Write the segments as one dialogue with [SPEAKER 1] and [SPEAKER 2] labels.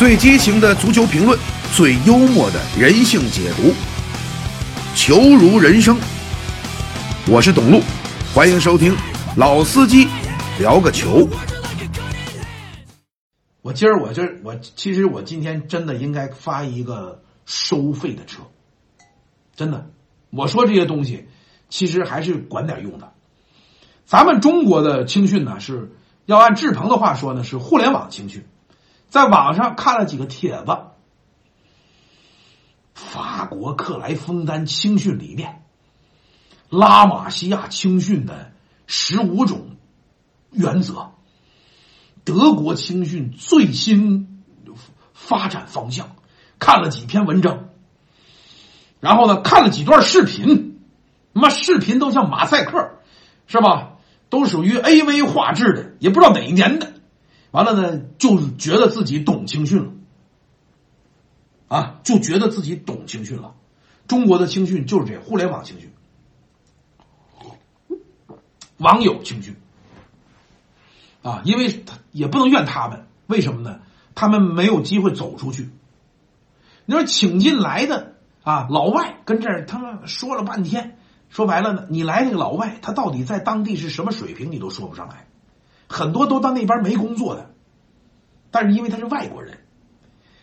[SPEAKER 1] 最激情的足球评论，最幽默的人性解读，球如人生。我是董路，欢迎收听老司机聊个球。
[SPEAKER 2] 我今儿我今儿我其实我今天真的应该发一个收费的车，真的，我说这些东西其实还是管点用的。咱们中国的青训呢，是要按志鹏的话说呢，是互联网青训。在网上看了几个帖子，法国克莱枫丹青训理念，拉玛西亚青训的十五种原则，德国青训最新发展方向，看了几篇文章，然后呢，看了几段视频，他妈视频都像马赛克，是吧？都属于 A V 画质的，也不知道哪一年的。完了呢，就觉得自己懂青训了，啊，就觉得自己懂青训了。中国的青训就是这互联网青训，网友青训，啊，因为他也不能怨他们，为什么呢？他们没有机会走出去。你说请进来的啊，老外跟这儿他们说了半天，说白了呢，你来这个老外，他到底在当地是什么水平，你都说不上来。很多都到那边没工作的，但是因为他是外国人，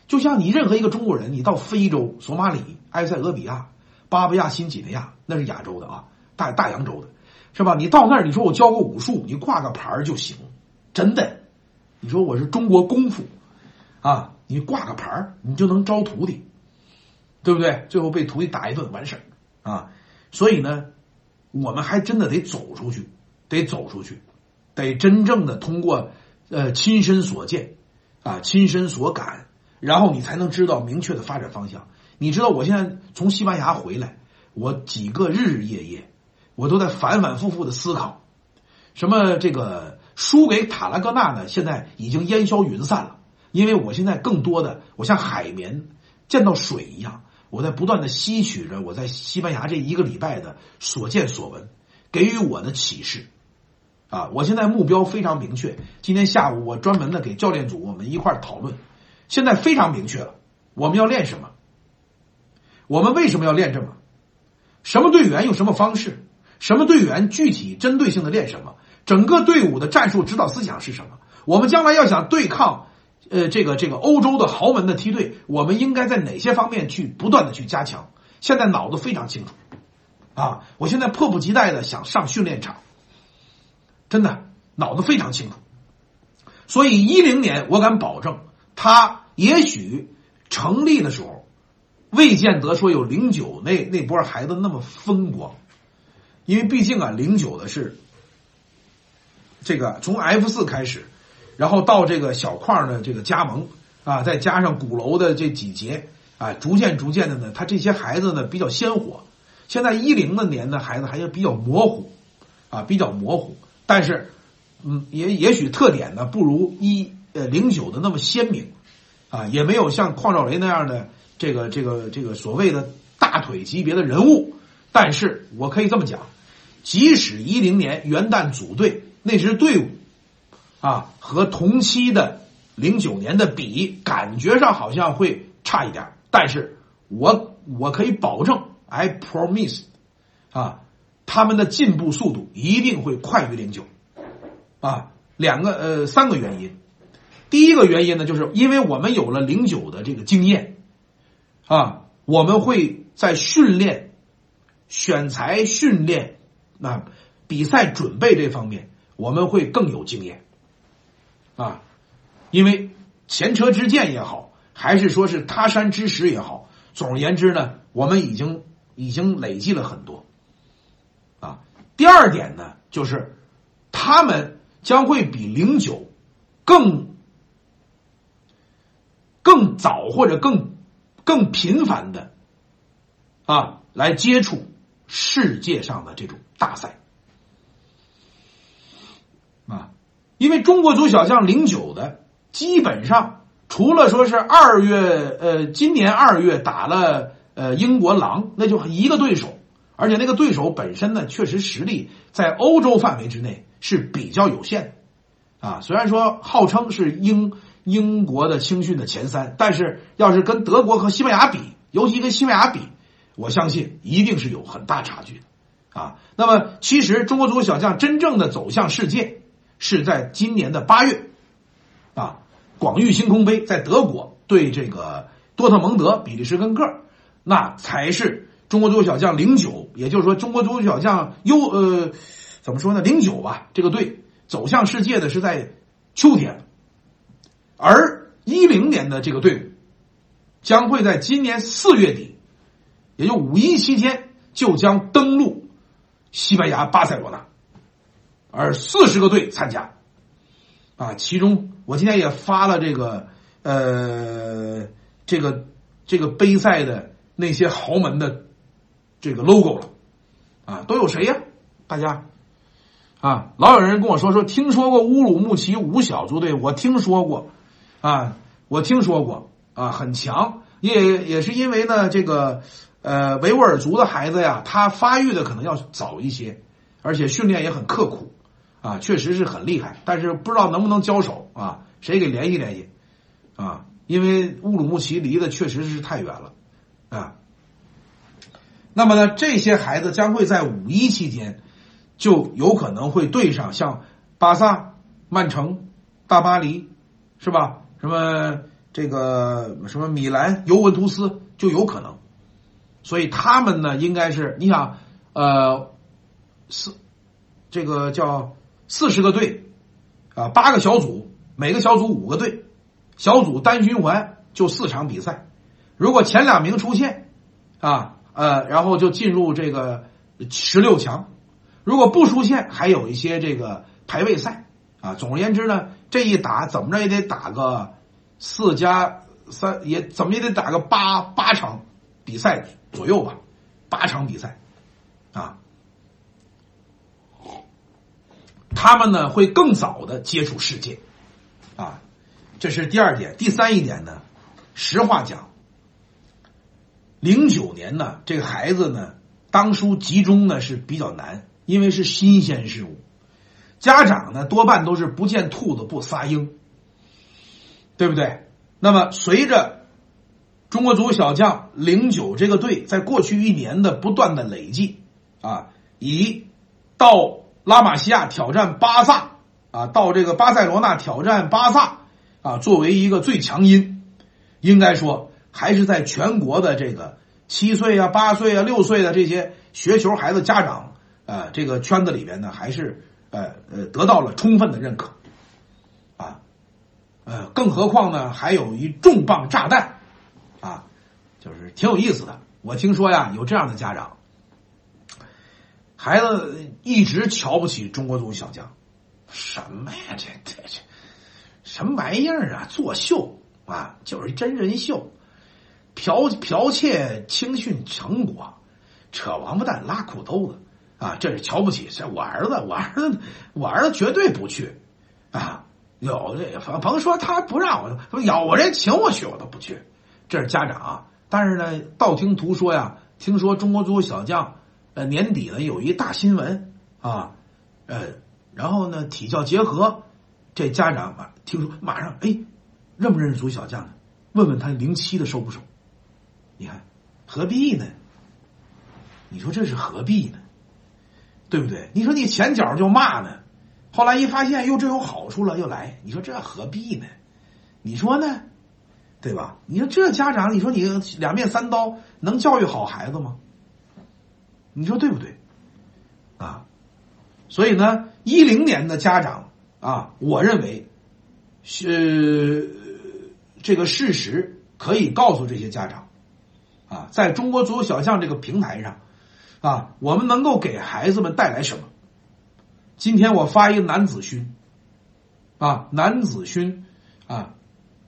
[SPEAKER 2] 就像你任何一个中国人，你到非洲、索马里、埃塞俄比亚、巴布亚新几内亚，那是亚洲的啊，大大洋洲的，是吧？你到那儿，你说我教个武术，你挂个牌就行，真的。你说我是中国功夫，啊，你挂个牌你就能招徒弟，对不对？最后被徒弟打一顿完事啊。所以呢，我们还真的得走出去，得走出去。得真正的通过，呃，亲身所见，啊，亲身所感，然后你才能知道明确的发展方向。你知道，我现在从西班牙回来，我几个日日夜夜，我都在反反复复的思考，什么这个输给塔拉戈纳呢？现在已经烟消云散了，因为我现在更多的，我像海绵见到水一样，我在不断的吸取着我在西班牙这一个礼拜的所见所闻，给予我的启示。啊，我现在目标非常明确。今天下午我专门的给教练组我们一块儿讨论，现在非常明确了，我们要练什么？我们为什么要练这么？什么队员用什么方式？什么队员具体针对性的练什么？整个队伍的战术指导思想是什么？我们将来要想对抗，呃，这个这个欧洲的豪门的梯队，我们应该在哪些方面去不断的去加强？现在脑子非常清楚，啊，我现在迫不及待的想上训练场。真的脑子非常清楚，所以一零年我敢保证，他也许成立的时候，未见得说有零九那那波孩子那么风光，因为毕竟啊，零九的是这个从 F 四开始，然后到这个小块的这个加盟啊，再加上鼓楼的这几节啊，逐渐逐渐的呢，他这些孩子呢比较鲜活。现在一零的年的孩子还是比较模糊啊，比较模糊。但是，嗯，也也许特点呢不如一呃零九的那么鲜明，啊，也没有像邝兆雷那样的这个这个这个所谓的大腿级别的人物。但是我可以这么讲，即使一零年元旦组队那支队伍，啊，和同期的零九年的比，感觉上好像会差一点，但是我我可以保证，I promise，啊。他们的进步速度一定会快于零九，啊，两个呃三个原因，第一个原因呢，就是因为我们有了零九的这个经验，啊，我们会在训练、选材、训练、那比赛准备这方面，我们会更有经验，啊，因为前车之鉴也好，还是说是他山之石也好，总而言之呢，我们已经已经累积了很多。第二点呢，就是他们将会比零九更更早或者更更频繁的啊来接触世界上的这种大赛啊，因为中国足小将零九的基本上除了说是二月呃今年二月打了呃英国狼，那就一个对手。而且那个对手本身呢，确实实力在欧洲范围之内是比较有限的，啊，虽然说号称是英英国的青训的前三，但是要是跟德国和西班牙比，尤其跟西班牙比，我相信一定是有很大差距的啊。那么，其实中国足球小将真正的走向世界是在今年的八月啊，广域星空杯在德国对这个多特蒙德、比利时跟个，那才是中国足球小将零九，也就是说中国足球小将优呃怎么说呢？零九吧，这个队走向世界的是在秋天。而一零年的这个队伍将会在今年四月底，也就五一期间就将登陆西班牙巴塞罗那，而四十个队参加，啊，其中我今天也发了这个呃这个这个杯赛的那些豪门的这个 logo 了，啊，都有谁呀？大家啊，老有人跟我说说听说过乌鲁木齐五小组队，我听说过。啊，我听说过啊，很强，也也是因为呢，这个呃维吾尔族的孩子呀，他发育的可能要早一些，而且训练也很刻苦，啊，确实是很厉害，但是不知道能不能交手啊？谁给联系联系啊？因为乌鲁木齐离的确实是太远了啊。那么呢，这些孩子将会在五一期间就有可能会对上像巴萨、曼城、大巴黎，是吧？什么这个什么米兰、尤文图斯就有可能，所以他们呢，应该是你想，呃，四这个叫四十个队啊，八个小组，每个小组五个队，小组单循环就四场比赛，如果前两名出现啊，呃，然后就进入这个十六强，如果不出现，还有一些这个排位赛。啊，总而言之呢，这一打怎么着也得打个四加三，也怎么也得打个八八场比赛左右吧，八场比赛啊。他们呢会更早的接触世界啊，这是第二点。第三一点呢，实话讲，零九年呢这个孩子呢当初集中呢是比较难，因为是新鲜事物。家长呢，多半都是不见兔子不撒鹰，对不对？那么随着中国足球小将零九这个队在过去一年的不断的累计，啊，以到拉玛西亚挑战巴萨，啊，到这个巴塞罗那挑战巴萨，啊，作为一个最强音，应该说还是在全国的这个七岁啊、八岁啊、六岁的这些学球孩子家长，呃，这个圈子里边呢，还是。呃呃，得到了充分的认可，啊，呃，更何况呢，还有一重磅炸弹，啊，就是挺有意思的。我听说呀，有这样的家长，孩子一直瞧不起中国足球小将，什么呀，这这这，什么玩意儿啊？作秀啊，就是真人秀，剽剽窃青训成果，扯王八蛋，拉裤兜子。啊，这是瞧不起，这我儿子，我儿子，我儿子绝对不去，啊，有这甭甭说他不让我，有人请我去，我都不去。这是家长啊，但是呢，道听途说呀，听说中国足球小将，呃，年底呢有一大新闻啊，呃，然后呢，体教结合，这家长啊，听说马上哎，认不认识足球小将呢？问问他零七的收不收？你看何必呢？你说这是何必呢？对不对？你说你前脚就骂呢，后来一发现又这有好处了又来，你说这何必呢？你说呢？对吧？你说这家长，你说你两面三刀能教育好孩子吗？你说对不对？啊，所以呢，一零年的家长啊，我认为是这个事实可以告诉这些家长啊，在中国足球小将这个平台上。啊，我们能够给孩子们带来什么？今天我发一个男子勋，啊，男子勋，啊，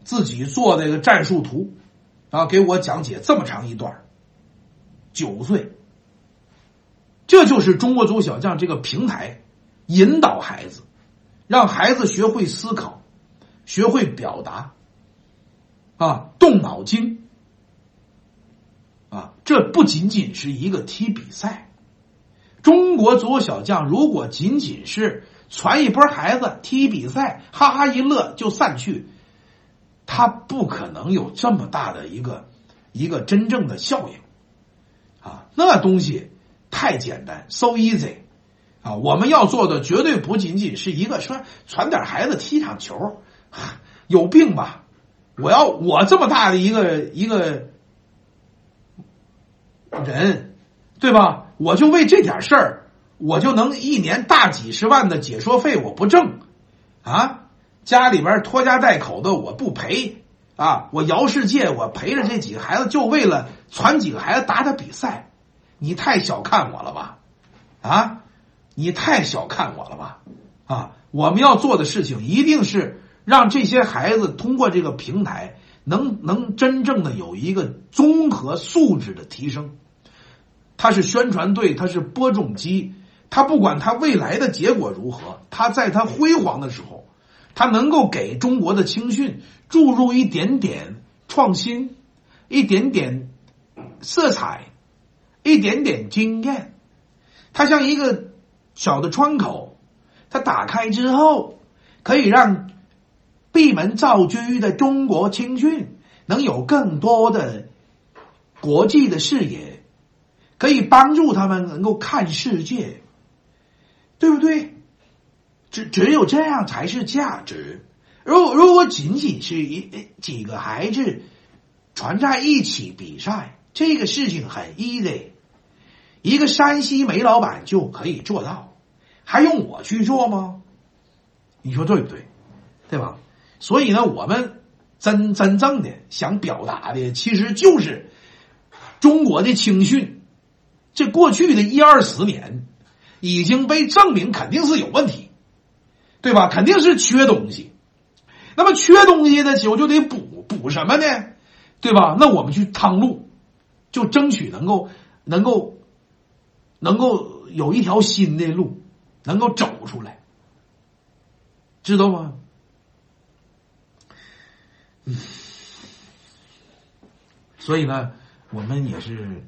[SPEAKER 2] 自己做这个战术图，啊，给我讲解这么长一段九岁，这就是中国足球小将这个平台，引导孩子，让孩子学会思考，学会表达，啊，动脑筋。啊，这不仅仅是一个踢比赛。中国足球小将如果仅仅是传一波孩子踢比赛，哈哈一乐就散去，他不可能有这么大的一个一个真正的效应啊！那东西太简单，so easy 啊！我们要做的绝对不仅仅是一个说传点孩子踢场球，有病吧？我要我这么大的一个一个人，对吧？我就为这点事儿，我就能一年大几十万的解说费我不挣啊？家里边拖家带口的我不赔啊！我摇世界，我陪着这几个孩子，就为了传几个孩子打打比赛，你太小看我了吧？啊，你太小看我了吧？啊，我们要做的事情一定是让这些孩子通过这个平台，能能真正的有一个综合素质的提升。他是宣传队，他是播种机，他不管他未来的结果如何，他在他辉煌的时候。他能够给中国的青训注入一点点创新，一点点色彩，一点点经验。它像一个小的窗口，它打开之后，可以让闭门造车的中国青训能有更多的国际的视野，可以帮助他们能够看世界，对不对？只只有这样才是价值。如如果仅仅是一几个孩子传在一起比赛，这个事情很 easy，一个山西煤老板就可以做到，还用我去做吗？你说对不对？对吧？所以呢，我们真真正的想表达的，其实就是中国的青训，这过去的一二十年已经被证明肯定是有问题。对吧？肯定是缺东西，那么缺东西呢，就就得补补什么呢？对吧？那我们去趟路，就争取能够能够能够有一条新的路，能够走出来，知道吗？嗯，所以呢，我们也是，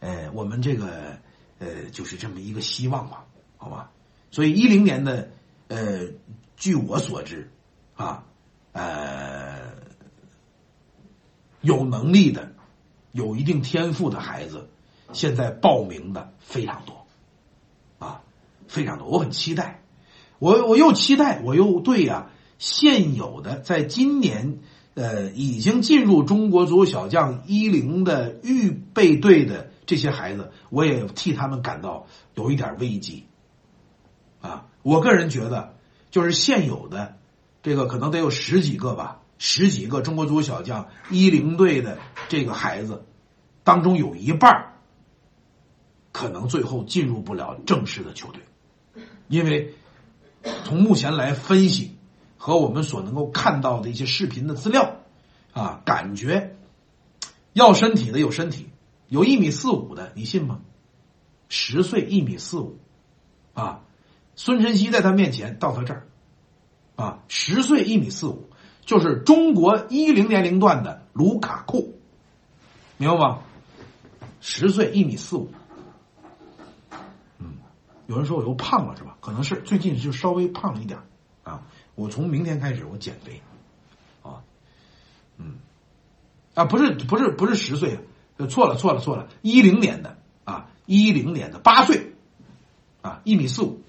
[SPEAKER 2] 呃，我们这个呃，就是这么一个希望吧，好吧？所以一零年的。呃，据我所知，啊，呃，有能力的、有一定天赋的孩子，现在报名的非常多，啊，非常多。我很期待，我我又期待，我又对呀，现有的在今年呃已经进入中国足球小将一零的预备队的这些孩子，我也替他们感到有一点危机，啊。我个人觉得，就是现有的这个可能得有十几个吧，十几个中国足球小将一零队的这个孩子当中，有一半可能最后进入不了正式的球队，因为从目前来分析和我们所能够看到的一些视频的资料啊，感觉要身体的有身体，有一米四五的，你信吗？十岁一米四五啊！孙晨曦在他面前到他这儿，啊，十岁一米四五，就是中国一零年龄段的卢卡库，明白吗？十岁一米四五，嗯，有人说我又胖了是吧？可能是最近就稍微胖了一点。我从明天开始我减肥，啊，嗯，啊，不是不是不是十岁，错了错了错了，一零年的啊，一零年的八岁，啊，一米四五。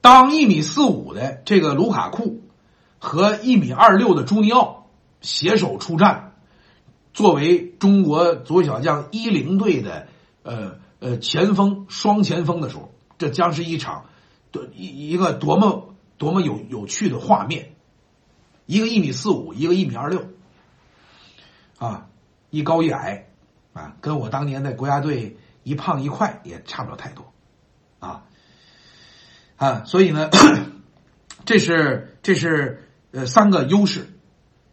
[SPEAKER 2] 当一米四五的这个卢卡库和一米二六的朱尼奥携手出战，作为中国足小将一零队的呃呃前锋双前锋的时候，这将是一场多一一个多么多么有有趣的画面。一个一米四五，一个一米二六，啊，一高一矮，啊，跟我当年在国家队一胖一快也差不了太多，啊。啊，所以呢，这是这是呃三个优势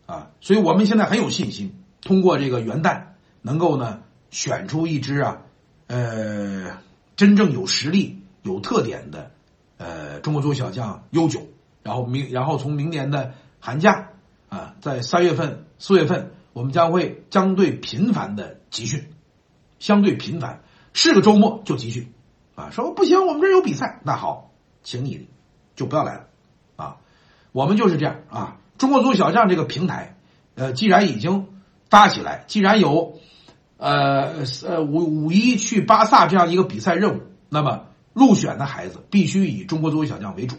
[SPEAKER 2] 啊，所以我们现在很有信心，通过这个元旦能够呢选出一支啊呃真正有实力、有特点的呃中国足球小将优九，然后明然后从明年的寒假啊，在三月份、四月份，我们将会相对频繁的集训，相对频繁，是个周末就集训。啊，说不行，我们这有比赛，那好，请你就不要来了啊。我们就是这样啊。中国足球小将这个平台，呃，既然已经搭起来，既然有呃呃五五一去巴萨这样一个比赛任务，那么入选的孩子必须以中国足球小将为主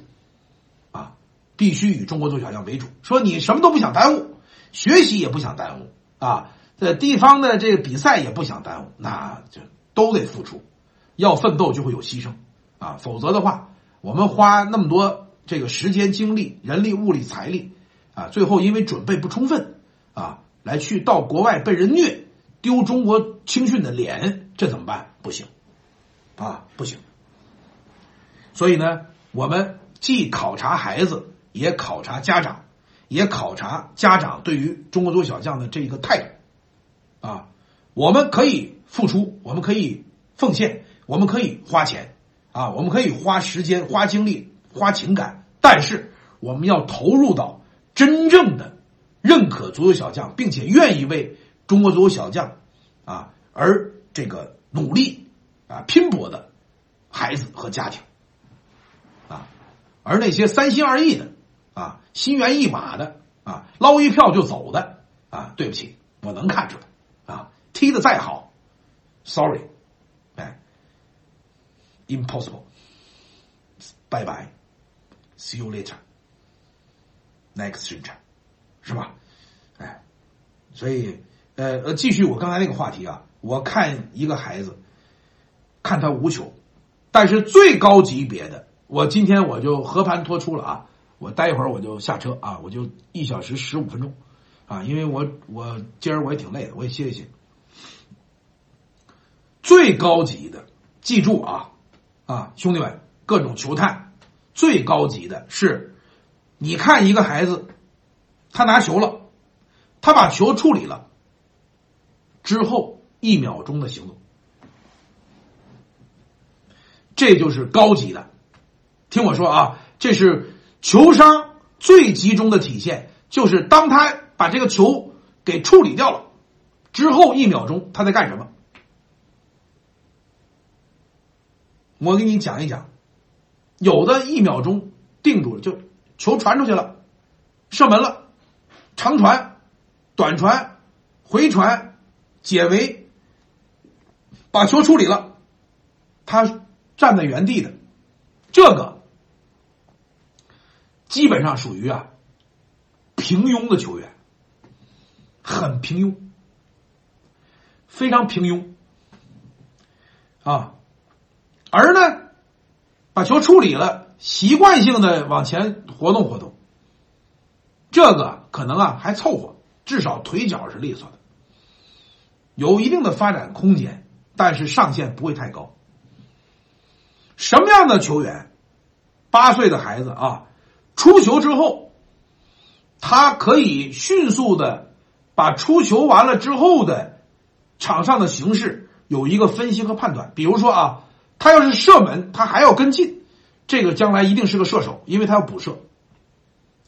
[SPEAKER 2] 啊，必须以中国足球小将为主。说你什么都不想耽误，学习也不想耽误啊，这地方的这个比赛也不想耽误，那就都得付出。要奋斗就会有牺牲啊，否则的话，我们花那么多这个时间、精力、人力、物力、财力啊，最后因为准备不充分啊，来去到国外被人虐，丢中国青训的脸，这怎么办？不行啊，不行。所以呢，我们既考察孩子，也考察家长，也考察家长对于中国足球小将的这一个态度啊，我们可以付出，我们可以奉献。我们可以花钱，啊，我们可以花时间、花精力、花情感，但是我们要投入到真正的认可足球小将，并且愿意为中国足球小将啊而这个努力啊拼搏的孩子和家庭啊，而那些三心二意的啊心猿意马的啊捞一票就走的啊，对不起，我能看出来啊，踢的再好，sorry 哎。Impossible. 拜拜 See you later. Next 生产，是吧？哎，所以呃呃，继续我刚才那个话题啊，我看一个孩子，看他无球，但是最高级别的，我今天我就和盘托出了啊，我待一会儿我就下车啊，我就一小时十五分钟啊，因为我我今儿我也挺累的，我也歇一歇。最高级的，记住啊。啊，兄弟们，各种球探，最高级的是，你看一个孩子，他拿球了，他把球处理了，之后一秒钟的行动，这就是高级的。听我说啊，这是球商最集中的体现，就是当他把这个球给处理掉了之后，一秒钟他在干什么？我给你讲一讲，有的一秒钟定住了，就球传出去了，射门了，长传、短传、回传、解围，把球处理了，他站在原地的，这个基本上属于啊平庸的球员，很平庸，非常平庸啊。而呢，把球处理了，习惯性的往前活动活动，这个可能啊还凑合，至少腿脚是利索的，有一定的发展空间，但是上限不会太高。什么样的球员，八岁的孩子啊，出球之后，他可以迅速的把出球完了之后的场上的形势有一个分析和判断，比如说啊。他要是射门，他还要跟进，这个将来一定是个射手，因为他要补射。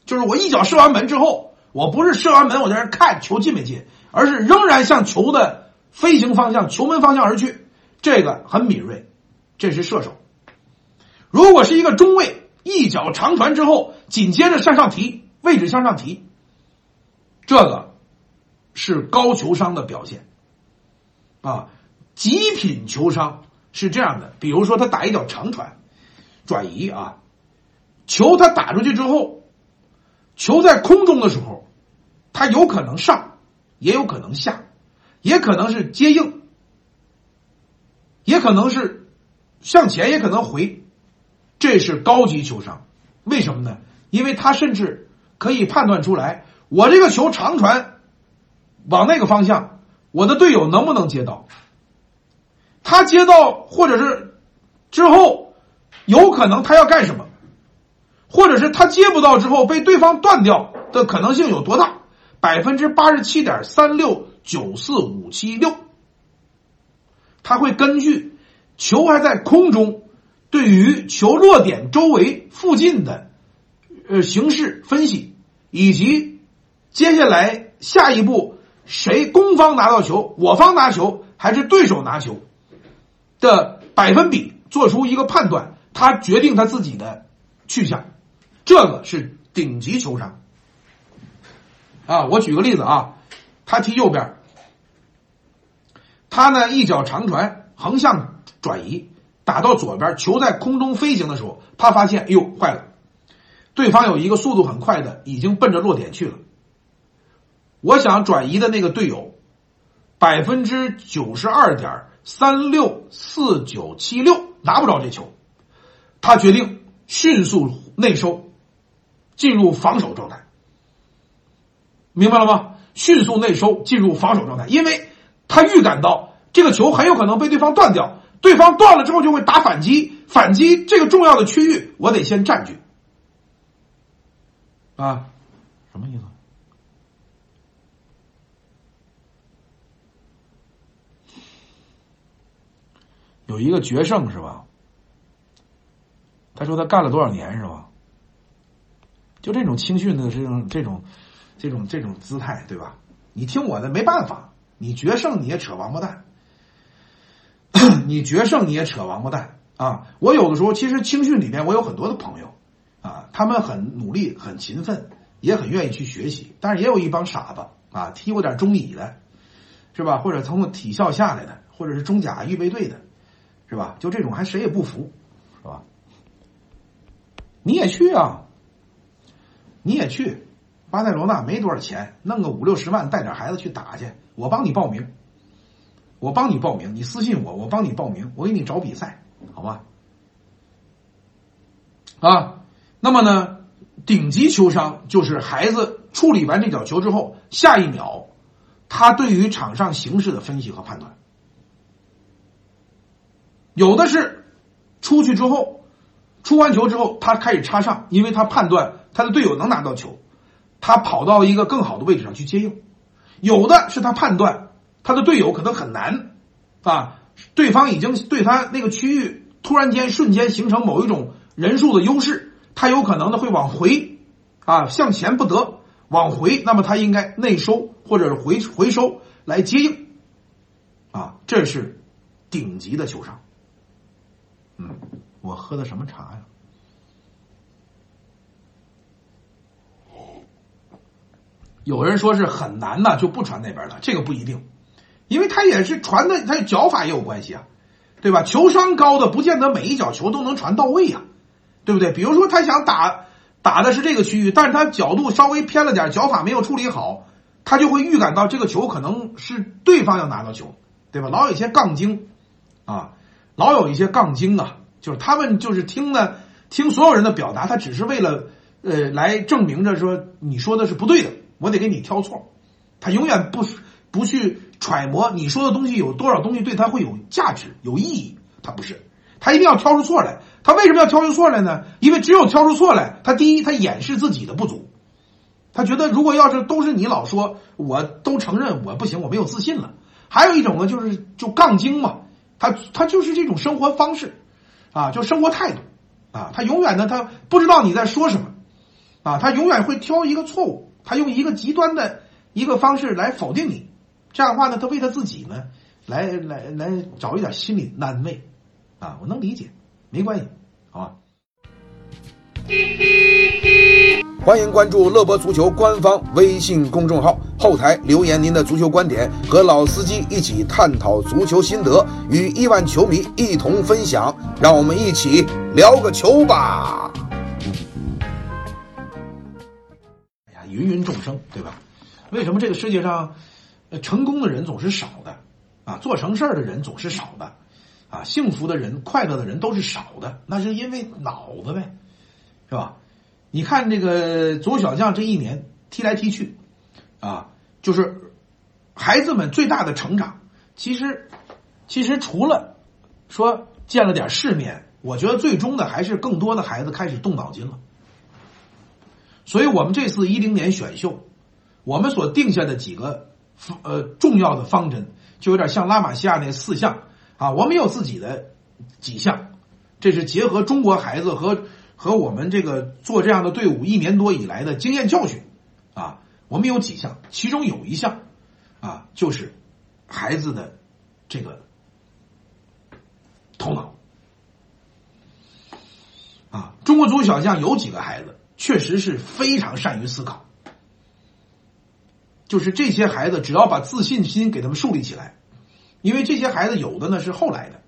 [SPEAKER 2] 就是我一脚射完门之后，我不是射完门我在那看球进没进，而是仍然向球的飞行方向、球门方向而去，这个很敏锐，这是射手。如果是一个中卫，一脚长传之后，紧接着向上提，位置向上提，这个是高球商的表现，啊，极品球商。是这样的，比如说他打一脚长传，转移啊，球他打出去之后，球在空中的时候，他有可能上，也有可能下，也可能是接应，也可能是向前，也可能回，这是高级球商。为什么呢？因为他甚至可以判断出来，我这个球长传往那个方向，我的队友能不能接到。他接到，或者是之后有可能他要干什么，或者是他接不到之后被对方断掉的可能性有多大？百分之八十七点三六九四五七六，他会根据球还在空中，对于球落点周围附近的呃形势分析，以及接下来下一步谁攻方拿到球，我方拿球还是对手拿球。的百分比做出一个判断，他决定他自己的去向，这个是顶级球商。啊，我举个例子啊，他踢右边，他呢一脚长传横向转移打到左边，球在空中飞行的时候，他发现，哎呦，坏了，对方有一个速度很快的，已经奔着落点去了。我想转移的那个队友，百分之九十二点三六四九七六拿不着这球，他决定迅速内收，进入防守状态。明白了吗？迅速内收，进入防守状态，因为他预感到这个球很有可能被对方断掉，对方断了之后就会打反击，反击这个重要的区域，我得先占据。啊，什么意思？有一个决胜是吧？他说他干了多少年是吧？就这种青训的这种这种。这种这种姿态，对吧？你听我的，没办法。你决胜你也扯王八蛋，你决胜你也扯王八蛋啊！我有的时候其实青训里面我有很多的朋友啊，他们很努力、很勤奋，也很愿意去学习，但是也有一帮傻子啊，踢过点中乙的，是吧？或者从体校下来的，或者是中甲预备队的，是吧？就这种还谁也不服，是吧？你也去啊，你也去。巴塞罗那没多少钱，弄个五六十万带点孩子去打去，我帮你报名，我帮你报名，你私信我，我帮你报名，我给你找比赛，好吧？啊，那么呢，顶级球商就是孩子处理完这脚球之后，下一秒他对于场上形势的分析和判断，有的是出去之后，出完球之后他开始插上，因为他判断他的队友能拿到球。他跑到一个更好的位置上去接应，有的是他判断他的队友可能很难啊，对方已经对他那个区域突然间瞬间形成某一种人数的优势，他有可能的会往回啊向前不得往回，那么他应该内收或者是回回收来接应啊，这是顶级的球商。嗯，我喝的什么茶呀？有人说是很难呢，就不传那边了。这个不一定，因为他也是传的，他脚法也有关系啊，对吧？球商高的不见得每一脚球都能传到位呀，对不对？比如说他想打打的是这个区域，但是他角度稍微偏了点，脚法没有处理好，他就会预感到这个球可能是对方要拿到球，对吧？老有一些杠精啊，老有一些杠精啊，就是他们就是听的听所有人的表达，他只是为了呃来证明着说你说的是不对的。我得给你挑错，他永远不不去揣摩你说的东西有多少东西对他会有价值、有意义。他不是，他一定要挑出错来。他为什么要挑出错来呢？因为只有挑出错来，他第一，他掩饰自己的不足。他觉得如果要是都是你老说，我都承认我不行，我没有自信了。还有一种呢，就是就杠精嘛，他他就是这种生活方式啊，就生活态度啊，他永远呢，他不知道你在说什么啊，他永远会挑一个错误。他用一个极端的一个方式来否定你，这样的话呢，他为他自己呢，来来来找一点心理安慰，啊，我能理解，没关系，好吧。
[SPEAKER 1] 欢迎关注乐博足球官方微信公众号，后台留言您的足球观点，和老司机一起探讨足球心得，与亿万球迷一同分享，让我们一起聊个球吧。
[SPEAKER 2] 芸芸众生，对吧？为什么这个世界上，成功的人总是少的，啊，做成事儿的人总是少的，啊，幸福的人、快乐的人都是少的？那是因为脑子呗，是吧？你看这个左小将这一年踢来踢去，啊，就是孩子们最大的成长，其实，其实除了说见了点世面，我觉得最终的还是更多的孩子开始动脑筋了。所以我们这次一零年选秀，我们所定下的几个呃重要的方针，就有点像拉玛西亚那四项啊。我们有自己的几项，这是结合中国孩子和和我们这个做这样的队伍一年多以来的经验教训啊。我们有几项，其中有一项啊，就是孩子的这个头脑啊。中国足球小将有几个孩子确实是非常善于思考，就是这些孩子只要把自信心给他们树立起来，因为这些孩子有的呢是后来的，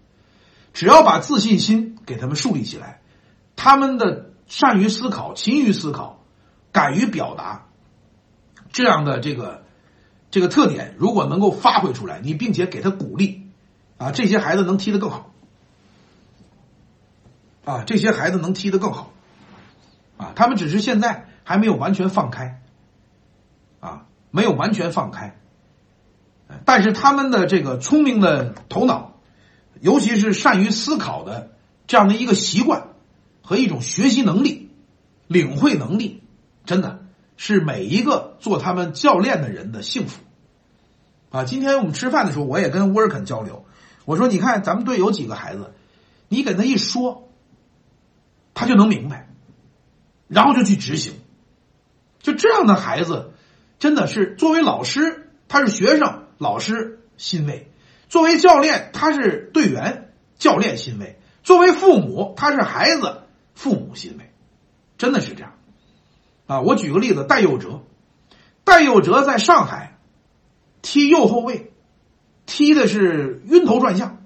[SPEAKER 2] 只要把自信心给他们树立起来，他们的善于思考、勤于思考、敢于表达这样的这个这个特点，如果能够发挥出来，你并且给他鼓励，啊，这些孩子能踢得更好。啊，这些孩子能踢得更好，啊，他们只是现在还没有完全放开，啊，没有完全放开，但是他们的这个聪明的头脑，尤其是善于思考的这样的一个习惯和一种学习能力、领会能力，真的是每一个做他们教练的人的幸福。啊，今天我们吃饭的时候，我也跟沃尔肯交流，我说：“你看，咱们队有几个孩子，你给他一说。”他就能明白，然后就去执行。就这样的孩子，真的是作为老师，他是学生，老师欣慰；作为教练，他是队员，教练欣慰；作为父母，他是孩子，父母欣慰。真的是这样。啊，我举个例子，戴佑哲，戴佑哲在上海踢右后卫，踢的是晕头转向，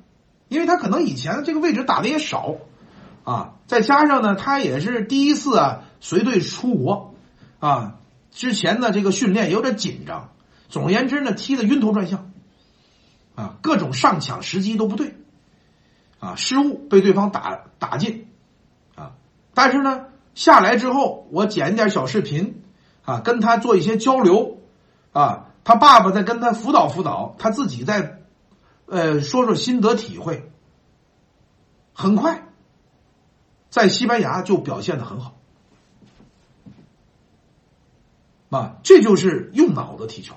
[SPEAKER 2] 因为他可能以前这个位置打的也少。啊，再加上呢，他也是第一次啊随队出国，啊，之前的这个训练有点紧张。总而言之呢，踢的晕头转向，啊，各种上抢时机都不对，啊，失误被对方打打进，啊，但是呢，下来之后我剪一点小视频，啊，跟他做一些交流，啊，他爸爸在跟他辅导辅导，他自己在，呃，说说心得体会，很快。在西班牙就表现的很好，啊，这就是用脑子踢球。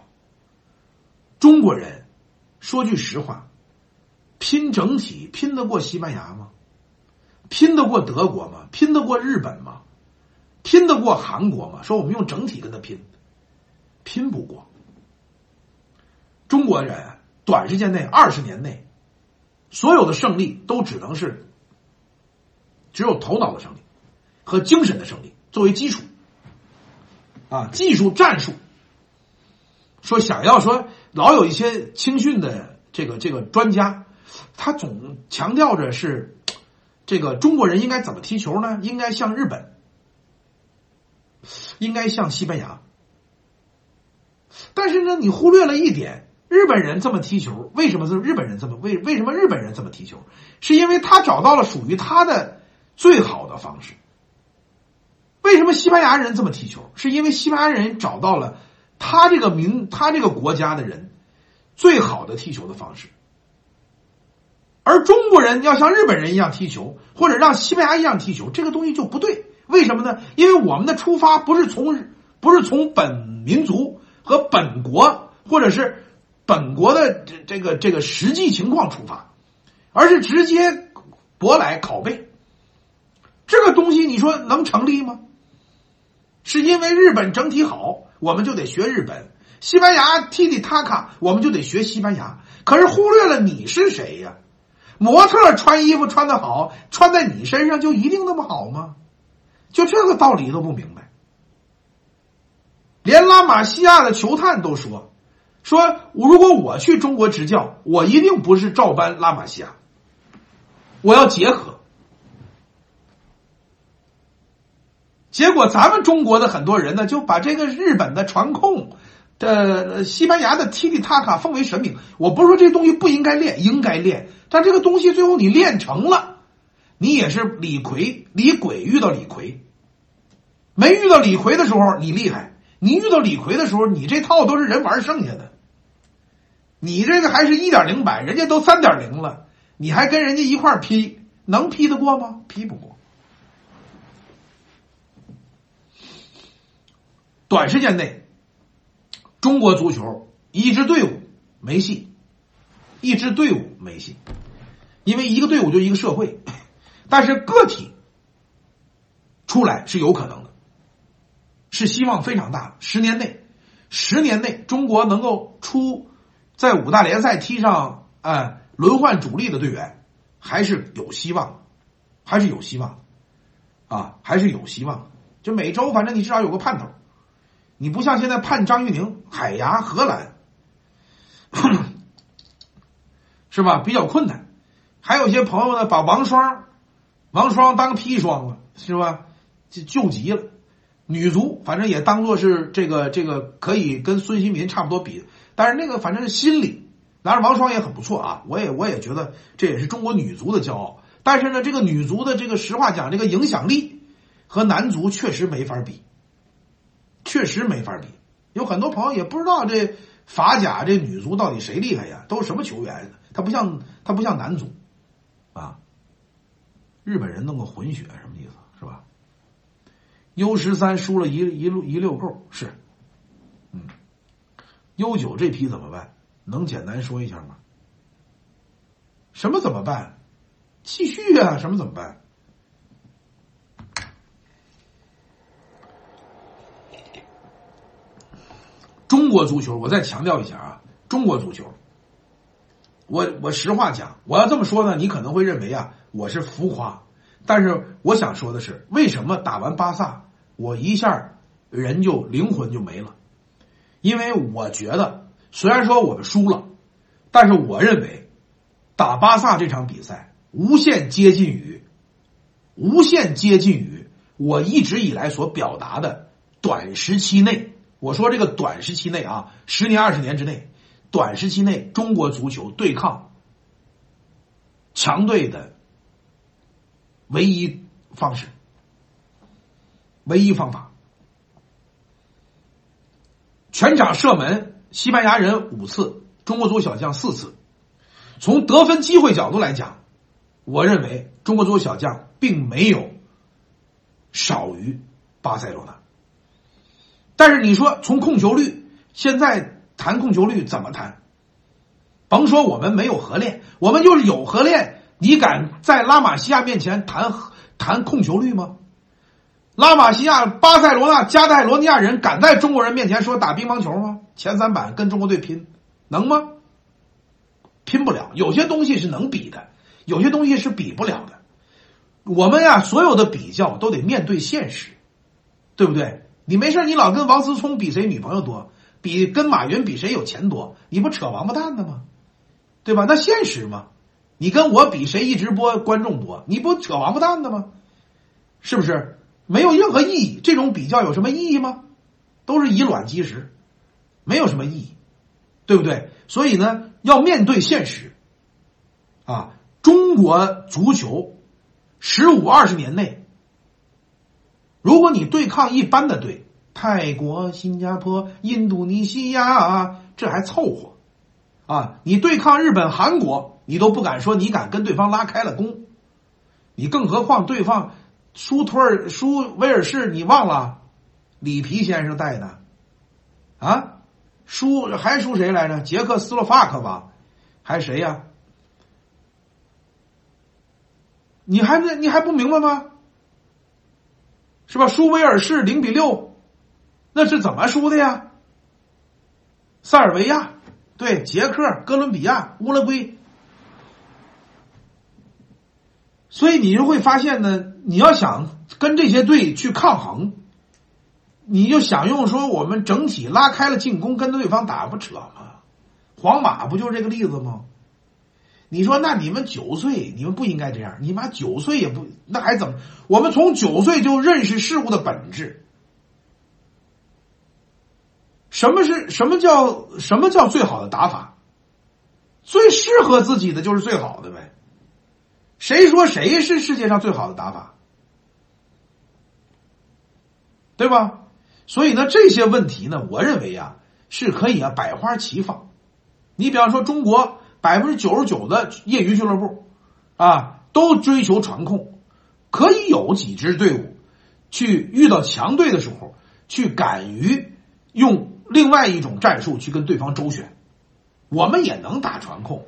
[SPEAKER 2] 中国人说句实话，拼整体拼得过西班牙吗？拼得过德国吗？拼得过日本吗？拼得过韩国吗？说我们用整体跟他拼，拼不过。中国人短时间内二十年内，所有的胜利都只能是。只有头脑的胜利和精神的胜利作为基础，啊，技术战术。说想要说老有一些青训的这个这个专家，他总强调着是这个中国人应该怎么踢球呢？应该像日本，应该像西班牙。但是呢，你忽略了一点，日本人这么踢球，为什么是日本人这么为为什么日本人这么踢球？是因为他找到了属于他的。最好的方式。为什么西班牙人这么踢球？是因为西班牙人找到了他这个民、他这个国家的人最好的踢球的方式。而中国人要像日本人一样踢球，或者让西班牙一样踢球，这个东西就不对。为什么呢？因为我们的出发不是从不是从本民族和本国，或者是本国的这这个这个实际情况出发，而是直接博来拷贝。这个东西你说能成立吗？是因为日本整体好，我们就得学日本；西班牙踢踢他卡，我们就得学西班牙。可是忽略了你是谁呀？模特穿衣服穿的好，穿在你身上就一定那么好吗？就这个道理都不明白。连拉玛西亚的球探都说：“说如果我去中国执教，我一定不是照搬拉玛西亚，我要结合。”结果，咱们中国的很多人呢，就把这个日本的传控的西班牙的踢踢塔卡奉为神明。我不是说这东西不应该练，应该练。但这个东西最后你练成了，你也是李逵、李鬼遇到李逵，没遇到李逵的时候你厉害，你遇到李逵的时候，你这套都是人玩剩下的，你这个还是一点零版，人家都三点零了，你还跟人家一块劈，能劈得过吗？劈不过。短时间内，中国足球一支队伍没戏，一支队伍没戏，因为一个队伍就一个社会，但是个体出来是有可能的，是希望非常大。十年内，十年内中国能够出在五大联赛踢上啊轮换主力的队员，还是有希望，还是有希望啊，还是有希望。就每周，反正你至少有个盼头。你不像现在判张玉宁、海牙、荷兰，是吧？比较困难。还有些朋友呢，把王双、王双当砒霜了，是吧？就救急了。女足反正也当做是这个这个可以跟孙兴民差不多比，但是那个反正是心理。当然，王双也很不错啊，我也我也觉得这也是中国女足的骄傲。但是呢，这个女足的这个实话讲，这个影响力和男足确实没法比，确实没法比。有很多朋友也不知道这法甲这女足到底谁厉害呀？都什么球员？他不像他不像男足啊。日本人弄个混血什么意思？是吧？U 十三输了一一路一溜够是，嗯，U 九这批怎么办？能简单说一下吗？什么怎么办？继续啊！什么怎么办？中国足球，我再强调一下啊！中国足球，我我实话讲，我要这么说呢，你可能会认为啊，我是浮夸。但是我想说的是，为什么打完巴萨，我一下人就灵魂就没了？因为我觉得，虽然说我们输了，但是我认为打巴萨这场比赛。无限接近于，无限接近于我一直以来所表达的短时期内，我说这个短时期内啊，十年二十年之内，短时期内中国足球对抗强队的唯一方式，唯一方法，全场射门，西班牙人五次，中国足球小将四次，从得分机会角度来讲。我认为中国足球小将并没有少于巴塞罗那，但是你说从控球率，现在谈控球率怎么谈？甭说我们没有合练，我们就是有合练，你敢在拉玛西亚面前谈谈控球率吗？拉玛西亚、巴塞罗那、加泰罗尼亚人敢在中国人面前说打乒乓球吗？前三板跟中国队拼，能吗？拼不了，有些东西是能比的。有些东西是比不了的，我们呀，所有的比较都得面对现实，对不对？你没事，你老跟王思聪比谁女朋友多，比跟马云比谁有钱多，你不扯王八蛋的吗？对吧？那现实嘛，你跟我比谁一直播观众多，你不扯王八蛋的吗？是不是？没有任何意义，这种比较有什么意义吗？都是以卵击石，没有什么意义，对不对？所以呢，要面对现实，啊。中国足球十五二十年内，如果你对抗一般的队，泰国、新加坡、印度尼西亚啊，这还凑合啊。你对抗日本、韩国，你都不敢说你敢跟对方拉开了弓，你更何况对方输托尔、输威尔士，你忘了里皮先生带的啊？输还输谁来着？捷克斯洛伐克吧？还谁呀？你还那你还不明白吗？是吧？输威尔士零比六，那是怎么输的呀？塞尔维亚对捷克、哥伦比亚、乌拉圭，所以你就会发现呢，你要想跟这些队去抗衡，你就想用说我们整体拉开了进攻跟对方打不扯吗？皇马不就是这个例子吗？你说那你们九岁，你们不应该这样。你妈九岁也不，那还怎么？我们从九岁就认识事物的本质。什么是什么叫什么叫最好的打法？最适合自己的就是最好的呗。谁说谁是世界上最好的打法？对吧？所以呢，这些问题呢，我认为啊，是可以啊，百花齐放。你比方说中国。百分之九十九的业余俱乐部，啊，都追求传控，可以有几支队伍，去遇到强队的时候，去敢于用另外一种战术去跟对方周旋。我们也能打传控，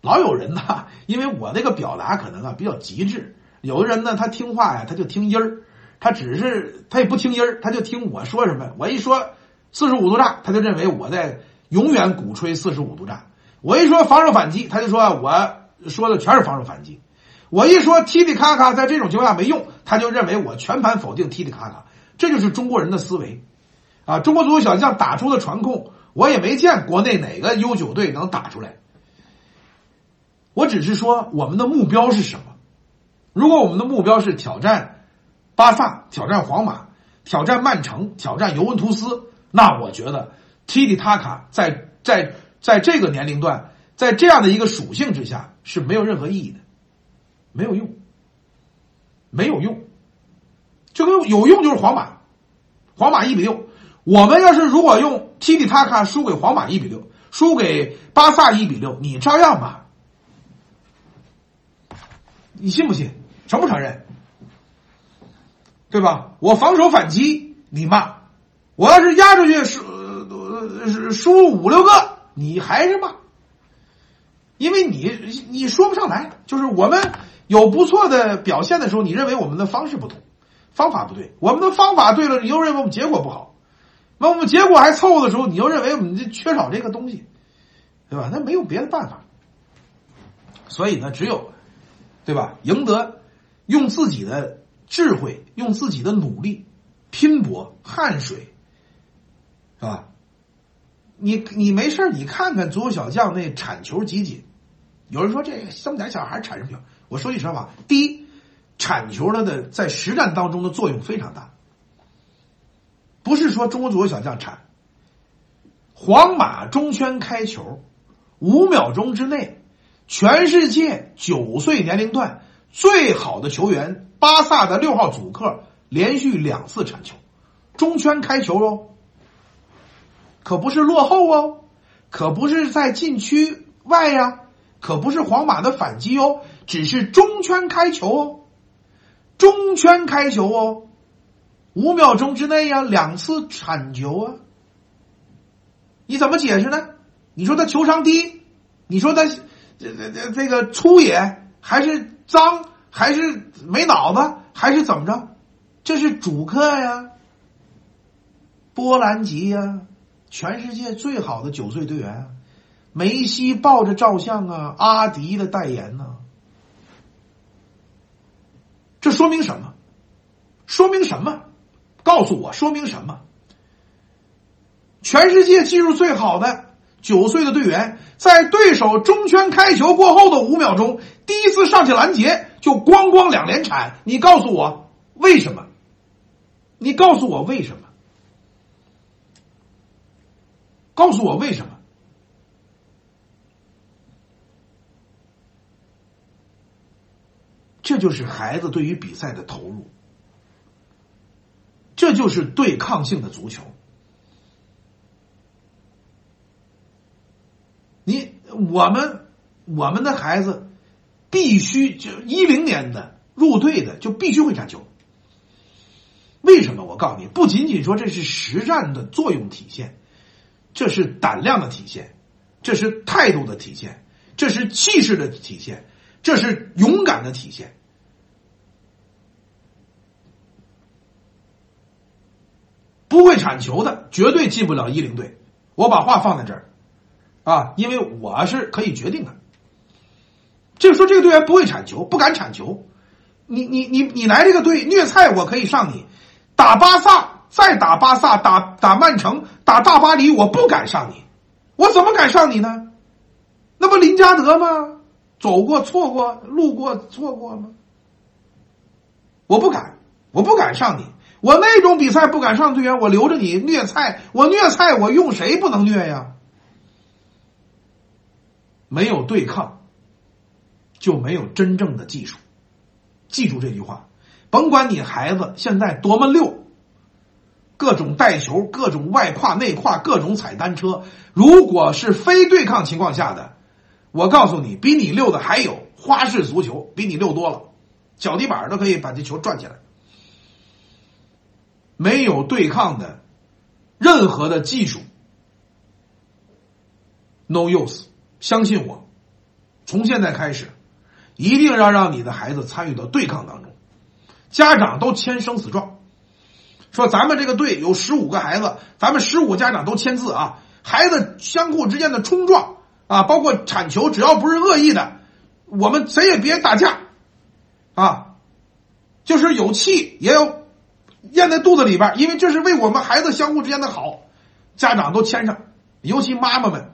[SPEAKER 2] 老有人呢，因为我那个表达可能啊比较极致，有的人呢他听话呀，他就听音儿，他只是他也不听音儿，他就听我说什么。我一说四十五度炸，他就认为我在永远鼓吹四十五度炸。我一说防守反击，他就说我说的全是防守反击；我一说踢踢卡卡，在这种情况下没用，他就认为我全盘否定踢踢卡卡，这就是中国人的思维啊！中国足球小将打出的传控，我也没见国内哪个 U 九队能打出来。我只是说，我们的目标是什么？如果我们的目标是挑战巴萨、挑战皇马、挑战曼城、挑战尤文图斯，那我觉得踢踢卡卡在在在这个年龄段，在这样的一个属性之下是没有任何意义的，没有用，没有用，就跟有用就是皇马，皇马一比六，我们要是如果用踢踢塔卡输给皇马一比六，输给巴萨一比六，你照样骂。你信不信？承不承认？对吧？我防守反击，你骂；我要是压出去输输五六个，你还是骂。因为你你说不上来，就是我们有不错的表现的时候，你认为我们的方式不同，方法不对；我们的方法对了，你又认为我们结果不好。那我们结果还凑合的时候，你又认为我们这缺少这个东西，对吧？那没有别的办法。所以呢，只有。对吧？赢得用自己的智慧、用自己的努力、拼搏、汗水，是吧？你你没事你看看足球小将那铲球集锦。有人说这这么点小孩铲什么球？我说句实话，第一，铲球它的在实战当中的作用非常大，不是说中国足球小将铲。皇马中圈开球，五秒钟之内。全世界九岁年龄段最好的球员，巴萨的六号主客连续两次铲球，中圈开球哦，可不是落后哦，可不是在禁区外呀，可不是皇马的反击哦，只是中圈开球哦，中圈开球哦，五秒钟之内呀，两次铲球啊，你怎么解释呢？你说他球商低，你说他。这这这这个粗野还是脏还是没脑子还是怎么着？这是主客呀，波兰籍呀，全世界最好的九岁队员，梅西抱着照相啊，阿迪的代言呢。这说明什么？说明什么？告诉我，说明什么？全世界技术最好的。九岁的队员在对手中圈开球过后的五秒钟，第一次上去拦截就咣咣两连铲。你告诉我为什么？你告诉我为什么？告诉我为什么？这就是孩子对于比赛的投入，这就是对抗性的足球。你我们我们的孩子必须就一零年的入队的就必须会占球。为什么？我告诉你，不仅仅说这是实战的作用体现，这是胆量的体现，这是态度的体现，这是气势的体现，这是勇敢的体现。不会铲球的绝对进不了一零队。我把话放在这儿。啊，因为我是可以决定的。就是说，这个队员不会铲球，不敢铲球。你你你你来这个队虐菜，我可以上你。打巴萨，再打巴萨，打打曼城，打大巴黎，我不敢上你。我怎么敢上你呢？那不林加德吗？走过错过，路过错过吗？我不敢，我不敢上你。我那种比赛不敢上队员，我留着你虐菜。我虐菜，我用谁不能虐呀？没有对抗，就没有真正的技术。记住这句话，甭管你孩子现在多么溜，各种带球、各种外跨、内跨、各种踩单车，如果是非对抗情况下的，我告诉你，比你溜的还有花式足球，比你溜多了，脚底板都可以把这球转起来。没有对抗的任何的技术，no use。相信我，从现在开始，一定要让你的孩子参与到对抗当中。家长都签生死状，说咱们这个队有十五个孩子，咱们十五家长都签字啊。孩子相互之间的冲撞啊，包括铲球，只要不是恶意的，我们谁也别打架，啊，就是有气也要咽在肚子里边，因为这是为我们孩子相互之间的好，家长都签上，尤其妈妈们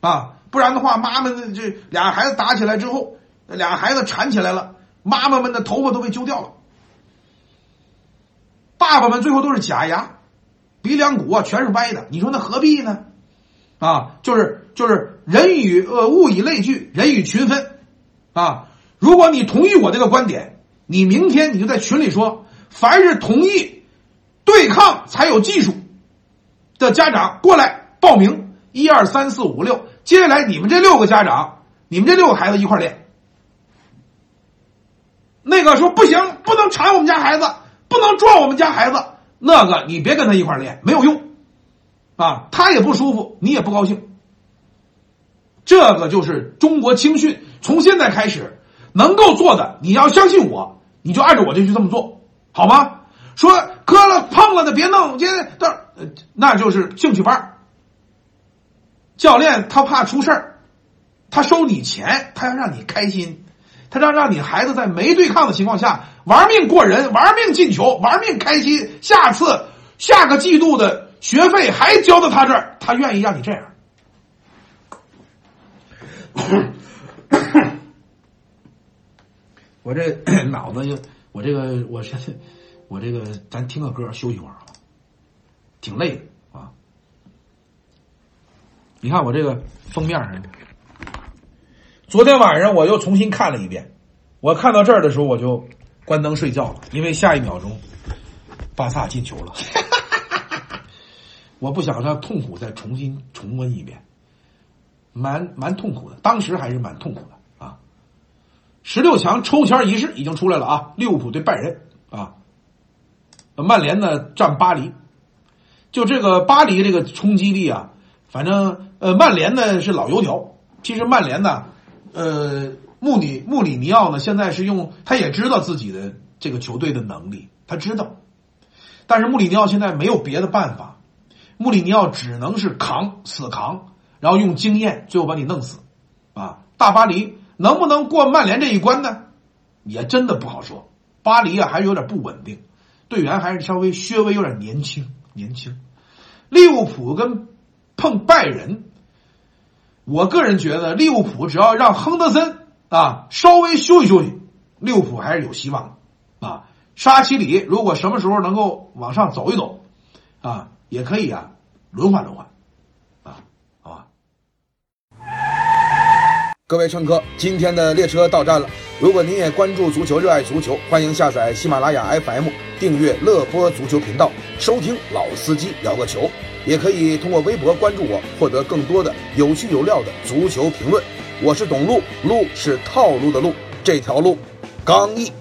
[SPEAKER 2] 啊，不然的话，妈妈这俩孩子打起来之后，俩孩子缠起来了，妈妈们的头发都被揪掉了，爸爸们最后都是假牙，鼻梁骨啊全是歪的，你说那何必呢？啊，就是就是人与呃物以类聚，人以群分，啊，如果你同意我这个观点，你明天你就在群里说，凡是同意对抗才有技术的家长过来报名，一二三四五六，接下来你们这六个家长，你们这六个孩子一块练。那个说不行，不能缠我们家孩子，不能撞我们家孩子，那个你别跟他一块练，没有用。啊，他也不舒服，你也不高兴。这个就是中国青训，从现在开始能够做的，你要相信我，你就按照我这句这么做，好吗？说磕了碰了的别弄，今天到那就是兴趣班。教练他怕出事，他收你钱，他要让你开心，他让让你孩子在没对抗的情况下玩命过人，玩命进球，玩命开心。下次下个季度的。学费还交到他这儿，他愿意让你这样。我这 脑子就，我这个，我这，我这个，咱听个歌休息会儿啊，挺累的啊。你看我这个封面上，昨天晚上我又重新看了一遍，我看到这儿的时候我就关灯睡觉了，因为下一秒钟，巴萨进球了。我不想让痛苦再重新重温一遍，蛮蛮痛苦的，当时还是蛮痛苦的啊！十六强抽签仪式已经出来了啊，利物浦对拜仁啊，曼联呢战巴黎，就这个巴黎这个冲击力啊，反正呃曼联呢是老油条，其实曼联呢，呃穆里穆里尼奥呢现在是用他也知道自己的这个球队的能力，他知道，但是穆里尼奥现在没有别的办法。穆里尼奥只能是扛死扛，然后用经验最后把你弄死，啊！大巴黎能不能过曼联这一关呢？也真的不好说。巴黎啊，还是有点不稳定，队员还是稍微稍微有点年轻年轻。利物浦跟碰拜仁，我个人觉得利物浦只要让亨德森啊稍微休息休息，利物浦还是有希望的啊。沙奇里如果什么时候能够往上走一走，啊，也可以啊。轮换轮换，啊，好吧。
[SPEAKER 1] 各位乘客，今天的列车到站了。如果您也关注足球，热爱足球，欢迎下载喜马拉雅 FM，订阅乐播足球频道，收听老司机聊个球。也可以通过微博关注我，获得更多的有趣有料的足球评论。我是董路，路是套路的路，这条路刚毅。